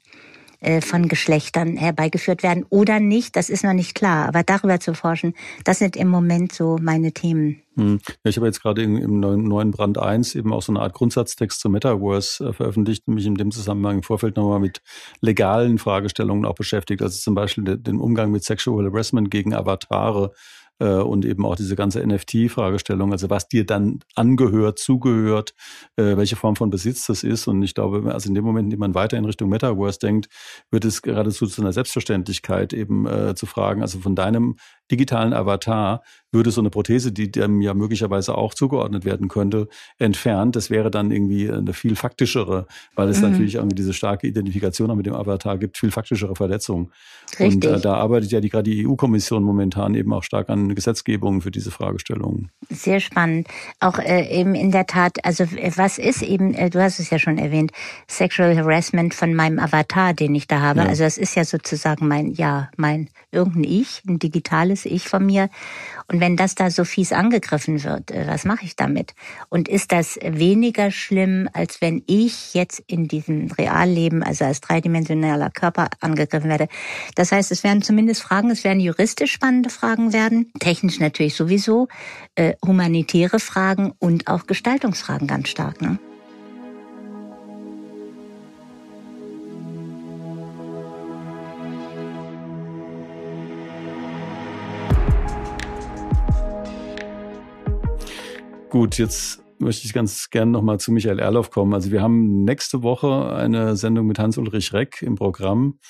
von Geschlechtern herbeigeführt werden oder nicht, das ist noch nicht klar. Aber darüber zu forschen, das sind im Moment so meine Themen. Hm. Ja, ich habe jetzt gerade im neuen Brand 1 eben auch so eine Art Grundsatztext zum Metaverse äh, veröffentlicht und mich in dem Zusammenhang im Vorfeld nochmal mit legalen Fragestellungen auch beschäftigt. Also zum Beispiel den Umgang mit Sexual Harassment gegen Avatare äh, und eben auch diese ganze NFT-Fragestellung, also was dir dann angehört, zugehört, äh, welche Form von Besitz das ist. Und ich glaube, also in dem Moment, in dem man weiter in Richtung Metaverse denkt, wird es geradezu zu einer Selbstverständlichkeit eben äh, zu fragen, also von deinem digitalen Avatar würde so eine Prothese, die dem ja möglicherweise auch zugeordnet werden könnte, entfernt. Das wäre dann irgendwie eine viel faktischere, weil es mhm. natürlich irgendwie diese starke Identifikation mit dem Avatar gibt, viel faktischere Verletzungen. Richtig. Und äh, da arbeitet ja die, gerade die EU-Kommission momentan eben auch stark an Gesetzgebungen für diese Fragestellungen. Sehr spannend. Auch äh, eben in der Tat, also was ist eben, äh, du hast es ja schon erwähnt, Sexual Harassment von meinem Avatar, den ich da habe. Ja. Also das ist ja sozusagen mein, ja, mein irgendein Ich, ein digitales Ich von mir. Und wenn das da so fies angegriffen wird, äh, was mache ich damit? Und ist das weniger schlimm, als wenn ich jetzt in diesem Realleben, also als dreidimensionaler Körper angegriffen werde? Das heißt, es werden zumindest Fragen, es werden juristisch spannende Fragen werden, technisch natürlich sowieso, äh, humanitäre Fragen und auch Gestaltungsfragen ganz stark. Ne? Gut, jetzt möchte ich ganz gerne nochmal zu Michael Erloff kommen. Also wir haben nächste Woche eine Sendung mit Hans-Ulrich Reck im Programm.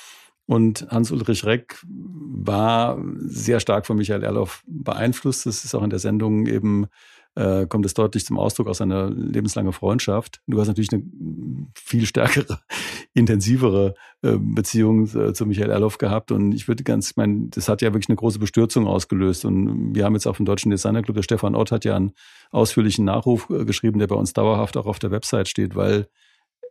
Und Hans-Ulrich Reck war sehr stark von Michael Erloff beeinflusst. Das ist auch in der Sendung eben äh, kommt es deutlich zum Ausdruck aus einer lebenslangen Freundschaft. Du hast natürlich eine viel stärkere, intensivere äh, Beziehung äh, zu Michael Erloff gehabt und ich würde ganz, ich meine, das hat ja wirklich eine große Bestürzung ausgelöst und wir haben jetzt auf dem Deutschen Designerclub, der Stefan Ott hat ja einen ausführlichen Nachruf äh, geschrieben, der bei uns dauerhaft auch auf der Website steht, weil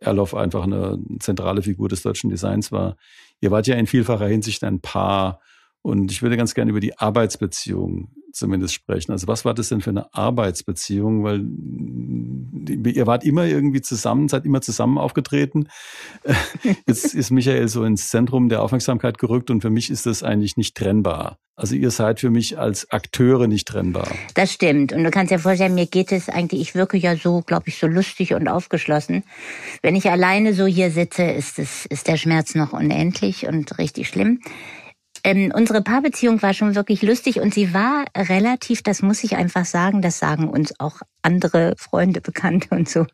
Erloff einfach eine zentrale Figur des deutschen Designs war. Ihr wart ja in vielfacher Hinsicht ein Paar. Und ich würde ganz gerne über die Arbeitsbeziehung zumindest sprechen. Also was war das denn für eine Arbeitsbeziehung? Weil ihr wart immer irgendwie zusammen, seid immer zusammen aufgetreten. Jetzt ist Michael so ins Zentrum der Aufmerksamkeit gerückt und für mich ist das eigentlich nicht trennbar. Also ihr seid für mich als Akteure nicht trennbar. Das stimmt. Und du kannst dir vorstellen, mir geht es eigentlich, ich wirke ja so, glaube ich, so lustig und aufgeschlossen. Wenn ich alleine so hier sitze, ist, es, ist der Schmerz noch unendlich und richtig schlimm. Ähm, unsere Paarbeziehung war schon wirklich lustig und sie war relativ, das muss ich einfach sagen, das sagen uns auch andere Freunde, Bekannte und so.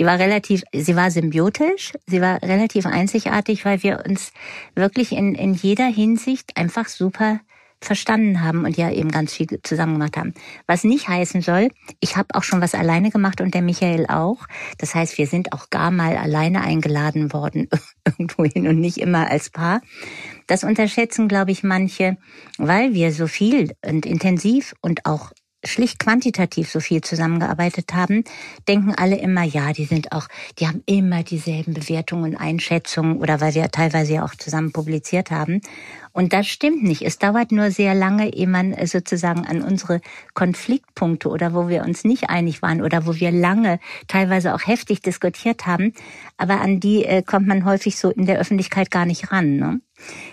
Die war relativ, sie war symbiotisch, sie war relativ einzigartig, weil wir uns wirklich in, in jeder Hinsicht einfach super verstanden haben und ja eben ganz viel zusammen gemacht haben. Was nicht heißen soll, ich habe auch schon was alleine gemacht und der Michael auch. Das heißt, wir sind auch gar mal alleine eingeladen worden irgendwo hin und nicht immer als Paar. Das unterschätzen, glaube ich, manche, weil wir so viel und intensiv und auch schlicht quantitativ so viel zusammengearbeitet haben, denken alle immer, ja, die sind auch, die haben immer dieselben Bewertungen und Einschätzungen oder weil wir teilweise ja auch zusammen publiziert haben. Und das stimmt nicht. Es dauert nur sehr lange, ehe man äh, sozusagen an unsere Konfliktpunkte oder wo wir uns nicht einig waren oder wo wir lange, teilweise auch heftig diskutiert haben, aber an die äh, kommt man häufig so in der Öffentlichkeit gar nicht ran. Ne?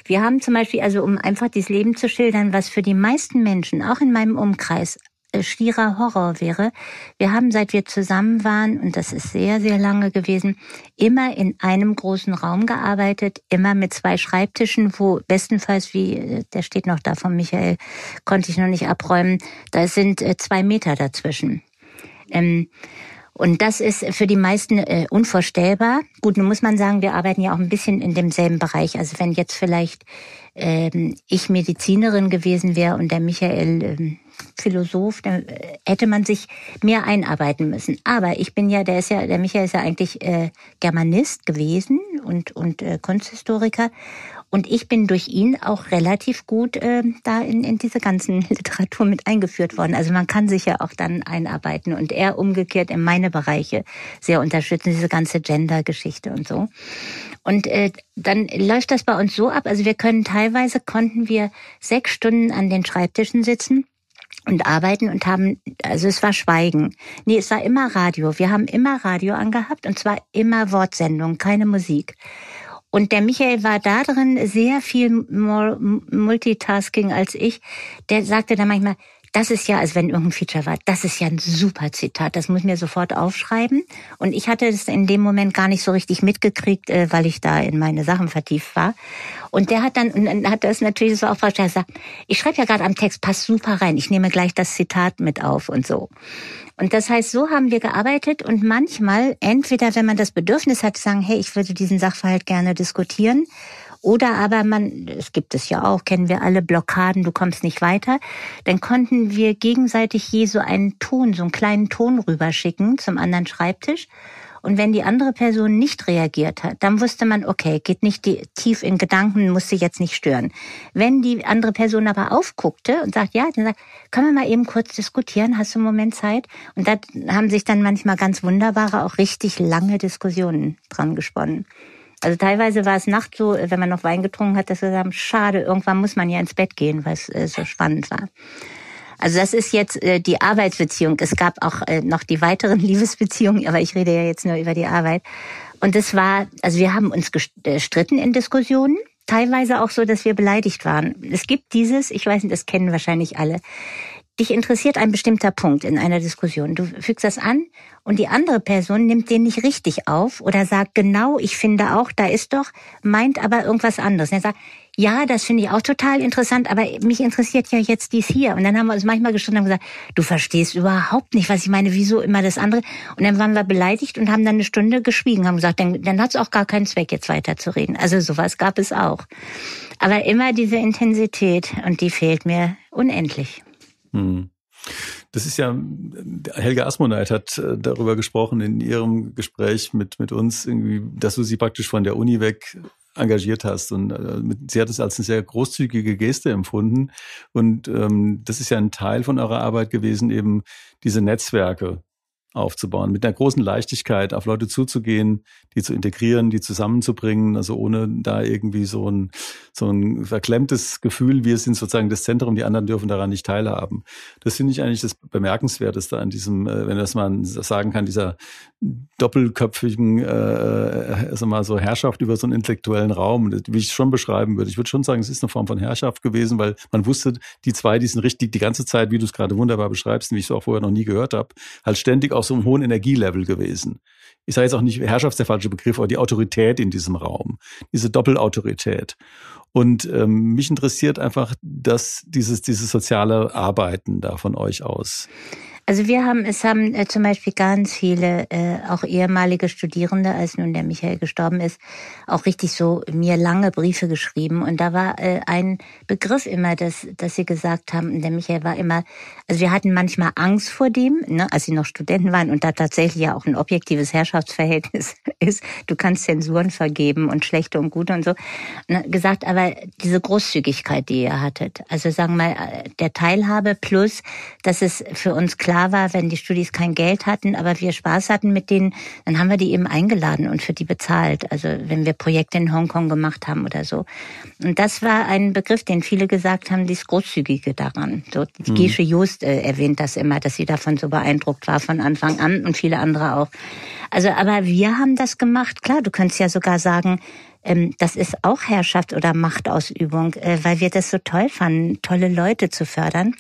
Wir haben zum Beispiel, also um einfach dieses Leben zu schildern, was für die meisten Menschen, auch in meinem Umkreis, äh, stierer Horror wäre. Wir haben, seit wir zusammen waren, und das ist sehr, sehr lange gewesen, immer in einem großen Raum gearbeitet, immer mit zwei Schreibtischen, wo bestenfalls, wie äh, der steht noch da von Michael, konnte ich noch nicht abräumen, da sind äh, zwei Meter dazwischen. Ähm, und das ist für die meisten äh, unvorstellbar. Gut, nun muss man sagen, wir arbeiten ja auch ein bisschen in demselben Bereich. Also wenn jetzt vielleicht ähm, ich Medizinerin gewesen wäre und der Michael ähm, Philosoph, dann äh, hätte man sich mehr einarbeiten müssen. Aber ich bin ja, der ist ja, der Michael ist ja eigentlich äh, Germanist gewesen und und äh, Kunsthistoriker Und ich bin durch ihn auch relativ gut äh, da in, in diese ganzen Literatur mit eingeführt worden. Also man kann sich ja auch dann einarbeiten und er umgekehrt in meine Bereiche sehr unterstützen, diese ganze Gender-Geschichte und so. Und äh, dann läuft das bei uns so ab, also wir können teilweise, konnten wir sechs Stunden an den Schreibtischen sitzen und arbeiten und haben, also es war Schweigen. Nee, es war immer Radio. Wir haben immer Radio angehabt und zwar immer Wortsendung, keine Musik. Und der Michael war da drin sehr viel more Multitasking als ich. Der sagte dann manchmal, das ist ja, als wenn irgendein Feature war, das ist ja ein super Zitat, das muss ich mir sofort aufschreiben. Und ich hatte es in dem Moment gar nicht so richtig mitgekriegt, äh, weil ich da in meine Sachen vertieft war. Und der hat dann, und dann hat das natürlich so auch gesagt, ich schreibe ja gerade am Text, passt super rein, ich nehme gleich das Zitat mit auf und so. Und das heißt, so haben wir gearbeitet und manchmal, entweder wenn man das Bedürfnis hat, sagen, hey, ich würde diesen Sachverhalt gerne diskutieren, oder aber man, es gibt es ja auch, kennen wir alle Blockaden, du kommst nicht weiter. Dann konnten wir gegenseitig je so einen Ton, so einen kleinen Ton rüberschicken zum anderen Schreibtisch. Und wenn die andere Person nicht reagiert hat, dann wusste man, okay, geht nicht die, tief in Gedanken, muss sie jetzt nicht stören. Wenn die andere Person aber aufguckte und sagt, ja, dann sagt, können wir mal eben kurz diskutieren, hast du einen Moment Zeit? Und da haben sich dann manchmal ganz wunderbare, auch richtig lange Diskussionen dran gesponnen. Also teilweise war es nachts so, wenn man noch Wein getrunken hat, dass wir sagen, schade, irgendwann muss man ja ins Bett gehen, weil es äh, so spannend war. Also das ist jetzt äh, die Arbeitsbeziehung. Es gab auch äh, noch die weiteren Liebesbeziehungen, aber ich rede ja jetzt nur über die Arbeit. Und es war, also wir haben uns gestritten in Diskussionen, teilweise auch so, dass wir beleidigt waren. Es gibt dieses, ich weiß nicht, das kennen wahrscheinlich alle. Dich interessiert ein bestimmter Punkt in einer Diskussion. Du fügst das an und die andere Person nimmt den nicht richtig auf oder sagt genau, ich finde auch, da ist doch, meint aber irgendwas anderes. Und er sagt, ja, das finde ich auch total interessant, aber mich interessiert ja jetzt dies hier. Und dann haben wir uns manchmal gestritten und gesagt, du verstehst überhaupt nicht, was ich meine, wieso immer das andere. Und dann waren wir beleidigt und haben dann eine Stunde geschwiegen, haben gesagt, dann, dann hat es auch gar keinen Zweck, jetzt weiterzureden. Also sowas gab es auch. Aber immer diese Intensität und die fehlt mir unendlich. Hm. Das ist ja, Helga Asmoneit hat äh, darüber gesprochen in ihrem Gespräch mit, mit uns, irgendwie, dass du sie praktisch von der Uni weg engagiert hast. Und äh, sie hat es als eine sehr großzügige Geste empfunden. Und ähm, das ist ja ein Teil von eurer Arbeit gewesen, eben diese Netzwerke aufzubauen, mit einer großen Leichtigkeit auf Leute zuzugehen, die zu integrieren, die zusammenzubringen, also ohne da irgendwie so ein, so ein verklemmtes Gefühl, wir sind sozusagen das Zentrum, die anderen dürfen daran nicht teilhaben. Das finde ich eigentlich das Bemerkenswerteste an diesem, äh, wenn das man sagen kann, dieser doppelköpfigen, äh, also mal so Herrschaft über so einen intellektuellen Raum, wie ich es schon beschreiben würde. Ich würde schon sagen, es ist eine Form von Herrschaft gewesen, weil man wusste, die zwei, die sind richtig die ganze Zeit, wie du es gerade wunderbar beschreibst, wie ich es auch vorher noch nie gehört habe, halt ständig auf so einem hohen Energielevel gewesen. Ich sage jetzt auch nicht, Herrschaft ist der falsche Begriff, aber die Autorität in diesem Raum, diese Doppelautorität. Und ähm, mich interessiert einfach, dass dieses, dieses soziale Arbeiten da von euch aus. Also wir haben, es haben äh, zum Beispiel ganz viele, äh, auch ehemalige Studierende, als nun der Michael gestorben ist, auch richtig so mir lange Briefe geschrieben. Und da war äh, ein Begriff immer, dass, dass sie gesagt haben, der Michael war immer, also wir hatten manchmal Angst vor dem, ne, als sie noch Studenten waren und da tatsächlich ja auch ein objektives Herrschaftsverhältnis ist. Du kannst Zensuren vergeben und schlechte und gute und so. Ne, gesagt, aber diese Großzügigkeit, die ihr hattet, also sagen wir mal, äh, der Teilhabe plus, dass es für uns klar war, wenn die Studis kein Geld hatten, aber wir Spaß hatten mit denen, dann haben wir die eben eingeladen und für die bezahlt. Also wenn wir Projekte in Hongkong gemacht haben oder so. Und das war ein Begriff, den viele gesagt haben, dieses Großzügige daran. So, die mhm. Gesche Just äh, erwähnt das immer, dass sie davon so beeindruckt war von Anfang an und viele andere auch. Also, aber wir haben das gemacht. Klar, du könntest ja sogar sagen, das ist auch Herrschaft oder Machtausübung, äh, weil wir das so toll fanden, tolle Leute zu fördern.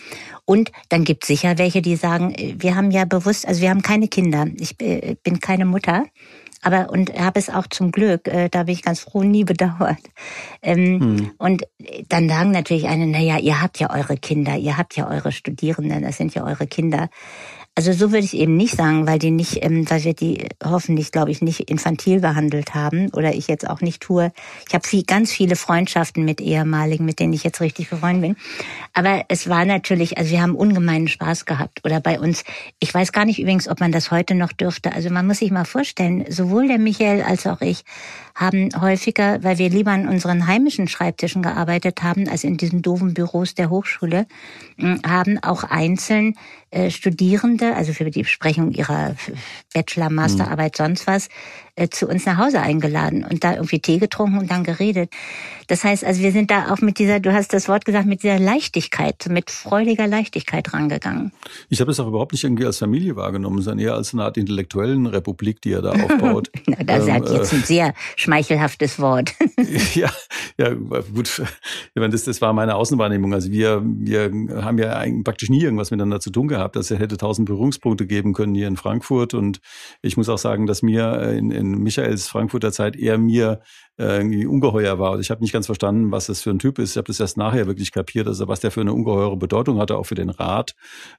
Und dann gibt es sicher welche, die sagen, äh, wir haben ja bewusst, also wir haben keine Kinder. Ich äh, bin keine Mutter. Aber und habe es auch zum Glück, da bin ich ganz froh, nie bedauert. Ähm, hm. Und dann sagen natürlich eine, naja, ihr habt ja eure Kinder, ihr habt ja eure Studierenden, das sind ja eure Kinder. Also so würde ich eben nicht sagen, weil die nicht, ähm, weil wir die hoffentlich, glaube ich, nicht infantil behandelt haben oder ich jetzt auch nicht tue. Ich habe viel, ganz viele Freundschaften mit ehemaligen, mit denen ich jetzt richtig befreundet bin. Aber es war natürlich, also wir haben ungemeinen Spaß gehabt. Oder bei uns, ich weiß gar nicht übrigens, ob man das heute noch dürfte. Also man muss sich mal vorstellen, sowohl der Michael als auch ich haben häufiger, weil wir lieber an unseren heimischen Schreibtischen gearbeitet haben, als in diesen doofen Büros der Hochschule, haben auch einzeln Studierende, also für die Besprechung ihrer Bachelor, Masterarbeit, mhm. sonst was, äh, zu uns nach Hause eingeladen und da irgendwie Tee getrunken und dann geredet. Das heißt, also wir sind da auch mit dieser, du hast das Wort gesagt, mit dieser Leichtigkeit, mit freudiger Leichtigkeit rangegangen. Ich habe es auch überhaupt nicht irgendwie als Familie wahrgenomnommen, sondern eher als eine Art intellektuellen Republik, die er da aufbaut. Na, das ähm, ist jetzt ein sehr schmeichelhaftes Wort. ja, ja, gut. Ich meine, das, das war meine Außenwahrnehmung. Also wir, wir haben ja praktisch nie irgendwas miteinander zu tun gehabt. Also es hätte tausend Berührungspunkte geben können hier in Frankfurt. Und ich muss auch sagen, dass mir in, in Michaels Frankfurter Zeit eher mir irgendwie ungeheuer war. Ich habe nicht ganz verstanden, was das für ein Typ ist. Ich habe das erst nachher wirklich kapiert, also was der für eine ungeheure Bedeutung hatte, auch für den Rat,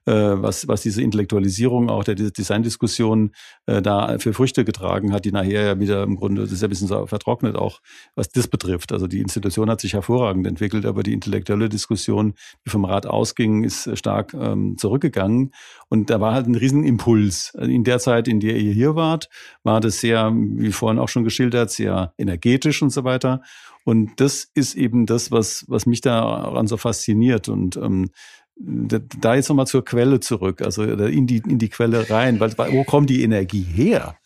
äh, was, was diese Intellektualisierung auch der Designdiskussion äh, da für Früchte getragen hat, die nachher ja wieder im Grunde, das ist ja ein bisschen so vertrocknet, auch was das betrifft. Also die Institution hat sich hervorragend entwickelt, aber die intellektuelle Diskussion, die vom Rat ausging, ist stark ähm, zurückgegangen. Und da war halt ein Riesenimpuls. In der Zeit, in der ihr hier wart, war das sehr, wie vorhin auch schon geschildert, sehr energetisch und so weiter. Und das ist eben das, was, was mich daran so fasziniert. Und ähm, da jetzt nochmal zur Quelle zurück, also in die, in die Quelle rein. Weil, wo kommt die Energie her?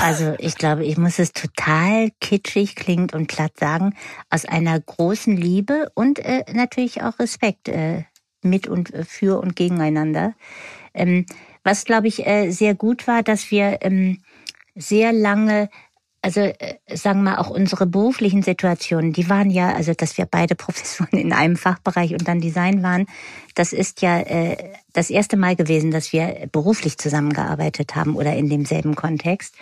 Also ich glaube, ich muss es total kitschig klingt und platt sagen, aus einer großen Liebe und äh, natürlich auch Respekt äh, mit und für und gegeneinander. Ähm, was, glaube ich, äh, sehr gut war, dass wir ähm, sehr lange also äh, sagen wir auch unsere beruflichen Situationen, die waren ja, also dass wir beide Professoren in einem Fachbereich und dann Design waren, das ist ja äh, das erste Mal gewesen, dass wir beruflich zusammengearbeitet haben oder in demselben Kontext.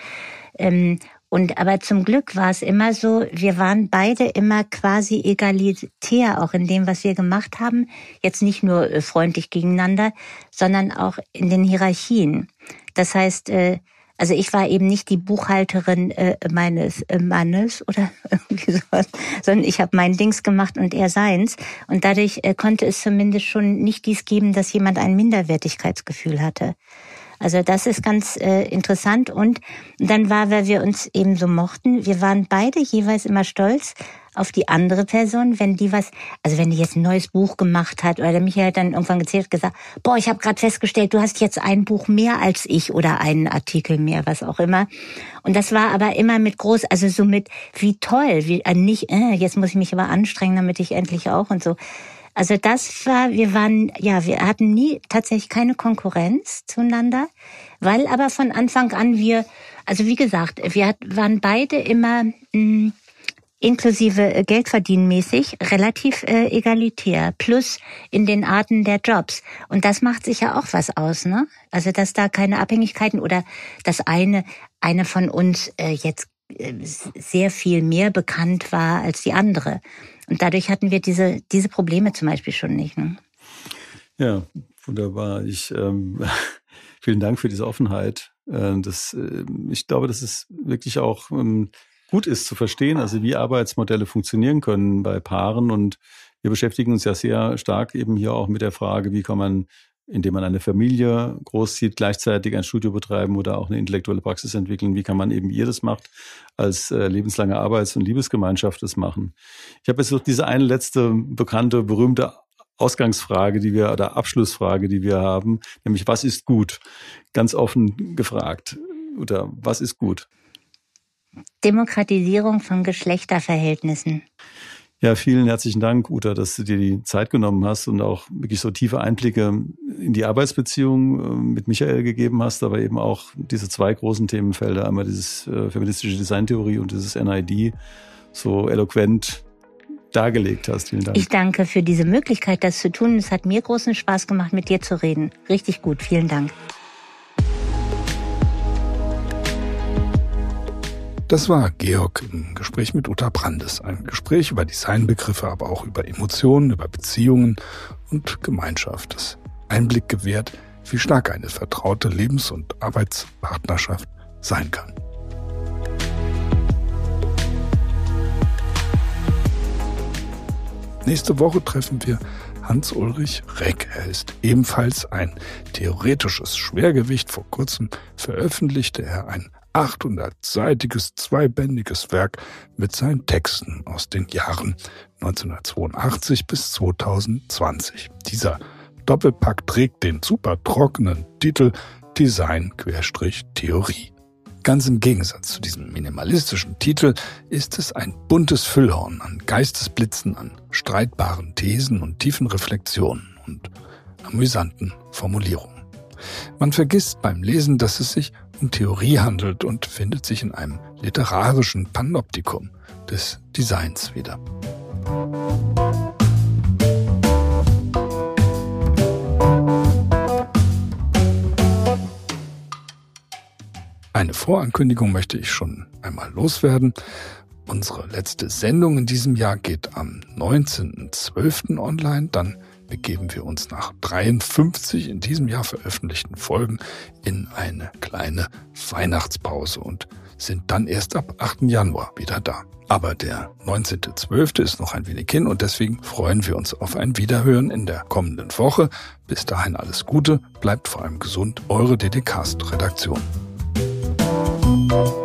Ähm, und aber zum Glück war es immer so, wir waren beide immer quasi egalitär, auch in dem, was wir gemacht haben. Jetzt nicht nur äh, freundlich gegeneinander, sondern auch in den Hierarchien. Das heißt, äh, also ich war eben nicht die Buchhalterin äh, meines Mannes oder irgendwie sowas, sondern ich habe mein Dings gemacht und er seins. Und dadurch konnte es zumindest schon nicht dies geben, dass jemand ein Minderwertigkeitsgefühl hatte. Also das ist ganz äh, interessant. Und dann war, weil wir uns eben so mochten, wir waren beide jeweils immer stolz auf die andere Person, wenn die was, also wenn die jetzt ein neues Buch gemacht hat oder der Michael dann irgendwann gezählt gesagt, boah, ich habe gerade festgestellt, du hast jetzt ein Buch mehr als ich oder einen Artikel mehr, was auch immer. Und das war aber immer mit groß, also so mit wie toll, wie äh, nicht, äh, jetzt muss ich mich aber anstrengen, damit ich endlich auch und so. Also das war, wir waren, ja, wir hatten nie tatsächlich keine Konkurrenz zueinander, weil aber von Anfang an wir, also wie gesagt, wir waren beide immer mh, hm, inklusive äh, Geldverdienmäßig relativ äh, egalitär, plus in den Arten der Jobs. Und das macht sich ja auch was aus, ne? Also dass da keine Abhängigkeiten oder das eine, eine von uns äh, jetzt äh, sehr viel mehr bekannt war als die andere. Und dadurch hatten wir diese, diese Probleme zum Beispiel schon nicht. Ne? Ja, wunderbar. Ich, ähm, vielen Dank für diese Offenheit. Äh, das, äh, ich glaube, dass es wirklich auch ähm, gut ist zu verstehen, also wie Arbeitsmodelle funktionieren können bei Paaren. Und wir beschäftigen uns ja sehr stark eben hier auch mit der Frage, wie kann man indem man eine Familie großzieht, gleichzeitig ein Studio betreiben oder auch eine intellektuelle Praxis entwickeln. Wie kann man eben ihr das macht, als äh, lebenslange Arbeits- und Liebesgemeinschaft das machen? Ich habe jetzt noch diese eine letzte bekannte, berühmte Ausgangsfrage, die wir, oder Abschlussfrage, die wir haben, nämlich was ist gut? Ganz offen gefragt. Oder was ist gut? Demokratisierung von Geschlechterverhältnissen. Ja, vielen herzlichen Dank, Uta, dass du dir die Zeit genommen hast und auch wirklich so tiefe Einblicke in die Arbeitsbeziehung äh, mit Michael gegeben hast, aber eben auch diese zwei großen Themenfelder, einmal dieses äh, feministische Designtheorie und dieses NID, so eloquent dargelegt hast. Vielen Dank. Ich danke für diese Möglichkeit, das zu tun. Es hat mir großen Spaß gemacht, mit dir zu reden. Richtig gut. Vielen Dank. Das war Georg im Gespräch mit Uta Brandes. Ein Gespräch über Designbegriffe, aber auch über Emotionen, über Beziehungen und Gemeinschaft. Das Einblick gewährt, wie stark eine vertraute Lebens- und Arbeitspartnerschaft sein kann. Nächste Woche treffen wir Hans-Ulrich Reck. Er ist ebenfalls ein theoretisches Schwergewicht. Vor kurzem veröffentlichte er ein 800-seitiges, zweibändiges Werk mit seinen Texten aus den Jahren 1982 bis 2020. Dieser Doppelpack trägt den super trockenen Titel Design-Theorie. Ganz im Gegensatz zu diesem minimalistischen Titel ist es ein buntes Füllhorn an Geistesblitzen, an streitbaren Thesen und tiefen Reflexionen und amüsanten Formulierungen. Man vergisst beim Lesen, dass es sich um Theorie handelt und findet sich in einem literarischen Panoptikum des Designs wieder. Eine Vorankündigung möchte ich schon einmal loswerden. Unsere letzte Sendung in diesem Jahr geht am 19.12. online. Dann begeben wir uns nach 53 in diesem Jahr veröffentlichten Folgen in eine kleine Weihnachtspause und sind dann erst ab 8. Januar wieder da. Aber der 19.12. ist noch ein wenig hin und deswegen freuen wir uns auf ein Wiederhören in der kommenden Woche. Bis dahin alles Gute, bleibt vor allem gesund, eure DDcast-Redaktion. Thank you.